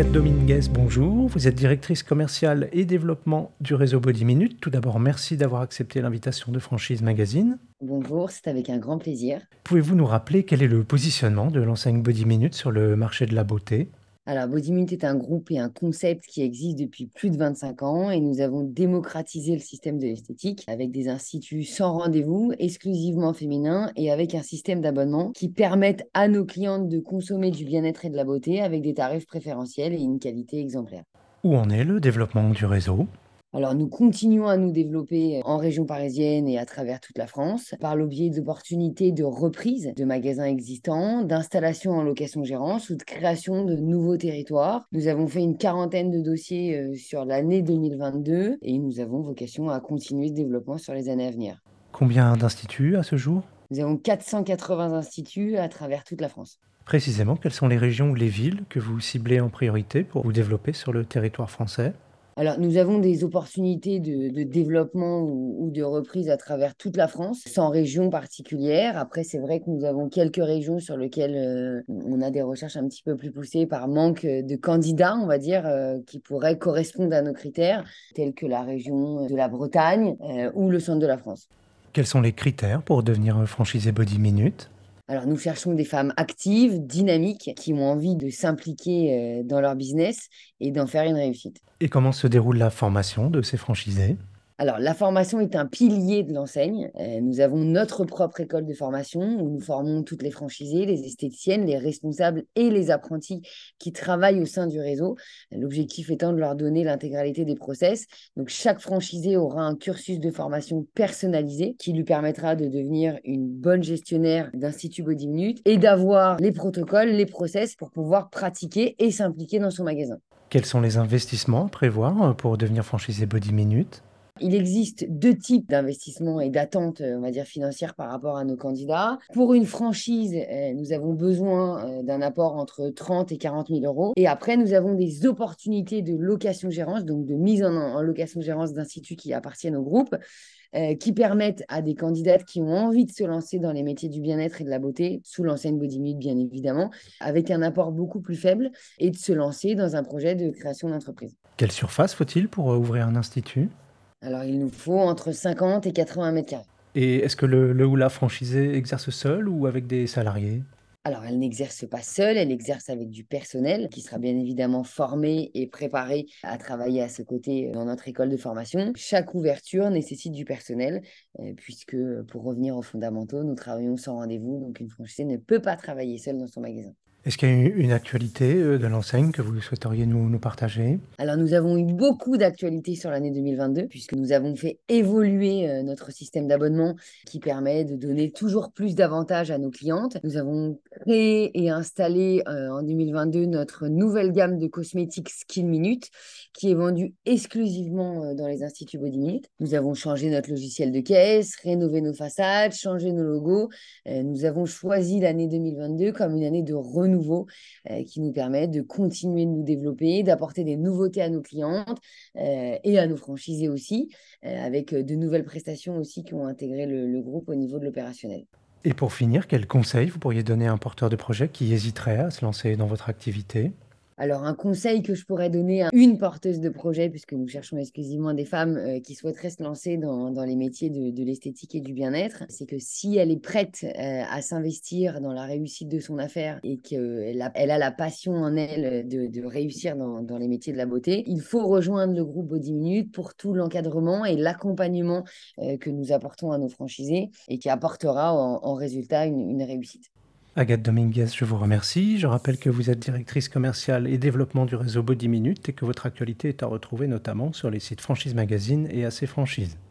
Agathe Dominguez, bonjour. Vous êtes directrice commerciale et développement du réseau Body Minute. Tout d'abord, merci d'avoir accepté l'invitation de Franchise Magazine. Bonjour, c'est avec un grand plaisir. Pouvez-vous nous rappeler quel est le positionnement de l'enseigne Body Minute sur le marché de la beauté? Alors, Minute est un groupe et un concept qui existe depuis plus de 25 ans et nous avons démocratisé le système de l'esthétique avec des instituts sans rendez-vous, exclusivement féminins et avec un système d'abonnement qui permettent à nos clientes de consommer du bien-être et de la beauté avec des tarifs préférentiels et une qualité exemplaire. Où en est le développement du réseau? Alors, nous continuons à nous développer en région parisienne et à travers toute la France par le biais d'opportunités de reprise de magasins existants, d'installation en location-gérance ou de création de nouveaux territoires. Nous avons fait une quarantaine de dossiers euh, sur l'année 2022 et nous avons vocation à continuer ce développement sur les années à venir. Combien d'instituts à ce jour? Nous avons 480 instituts à travers toute la France. Précisément, quelles sont les régions ou les villes que vous ciblez en priorité pour vous développer sur le territoire français? Alors, nous avons des opportunités de, développement ou, de reprise à travers toute la France, sans région particulière. Après, c'est vrai que nous avons quelques régions sur lesquelles euh, on a des recherches un petit peu plus poussées par manque de candidats, on va dire, euh, qui pourraient correspondre à nos critères, tels que la région de la Bretagne euh, ou le centre de la France. Quels sont les critères pour devenir franchisé Body Minute? Alors, nous cherchons des femmes actives, dynamiques, qui ont envie de s'impliquer euh, dans leur business et d'en faire une réussite. Et comment se déroule la formation de ces franchisés? Alors, la formation est un pilier de l'enseigne. Euh, nous avons notre propre école de formation où nous formons toutes les franchisées, les esthéticiennes, les responsables et les apprentis qui travaillent au sein du réseau. L'objectif étant de leur donner l'intégralité des process. Donc, chaque franchisé aura un cursus de formation personnalisé qui lui permettra de devenir une bonne gestionnaire d'Institut Body Minute et d'avoir les protocoles, les process pour pouvoir pratiquer et s'impliquer dans son magasin. Quels sont les investissements à prévoir pour devenir franchisé Body Minute il existe deux types d'investissements et d'attentes, on va dire, financières par rapport à nos candidats. Pour une franchise, euh, nous avons besoin euh, d'un apport entre 30 et 40 000 euros. Et après, nous avons des opportunités de location-gérance, donc de mise en, location-gérance d'instituts qui appartiennent au groupe. Euh, qui permettent à des candidates qui ont envie de se lancer dans les métiers du bien-être et de la beauté, sous l'enseigne Body bien évidemment, avec un apport beaucoup plus faible, et de se lancer dans un projet de création d'entreprise. Quelle surface faut-il pour ouvrir un institut? Alors, il nous faut entre 50 et 80 mètres carrés. Et est-ce que le, ou la franchisée exerce seule ou avec des salariés? Alors, elle n'exerce pas seule, elle exerce avec du personnel qui sera bien évidemment formé et préparé à travailler à ce côté dans notre école de formation. Chaque ouverture nécessite du personnel, euh, puisque pour revenir aux fondamentaux, nous travaillons sans rendez-vous, donc une franchisée ne peut pas travailler seule dans son magasin. Est-ce qu'il y a une actualité euh, de l'enseigne que vous souhaiteriez nous, partager? Alors, nous avons eu beaucoup d'actualités sur l'année 2022, puisque nous avons fait évoluer euh, notre système d'abonnement qui permet de donner toujours plus d'avantages à nos clientes. Nous avons créé et installé euh, en 2022 notre nouvelle gamme de cosmétiques Skin Minute, qui est vendue exclusivement dans les instituts Body Minute. Nous avons changé notre logiciel de caisse, rénové nos façades, changé nos logos. nous avons choisi l'année 2022 comme une année de renouveau nouveau euh, qui nous permet de continuer de nous développer, d'apporter des nouveautés à nos clientes euh, et à nos franchisés aussi, euh, avec de nouvelles prestations aussi qui ont intégré le groupe au niveau de l'opérationnel. Et pour finir, quel conseil vous pourriez donner à un porteur de projet qui hésiterait à se lancer dans votre activité? Alors, un conseil que je pourrais donner à une porteuse de projet, puisque nous cherchons exclusivement des femmes euh, qui souhaiteraient se lancer dans, les métiers de, l'esthétique et du bien-être, c'est que si elle est prête euh, à s'investir dans la réussite de son affaire et qu'elle a, elle a la passion en elle de, réussir dans, les métiers de la beauté, il faut rejoindre le groupe Body Minute pour tout l'encadrement et l'accompagnement euh, que nous apportons à nos franchisés et qui apportera en, résultat une réussite. Agathe Dominguez, je vous remercie. Je rappelle que vous êtes directrice commerciale et développement du réseau Body Minute et que votre actualité est à retrouver notamment sur les sites Franchise Magazine et AC Franchise.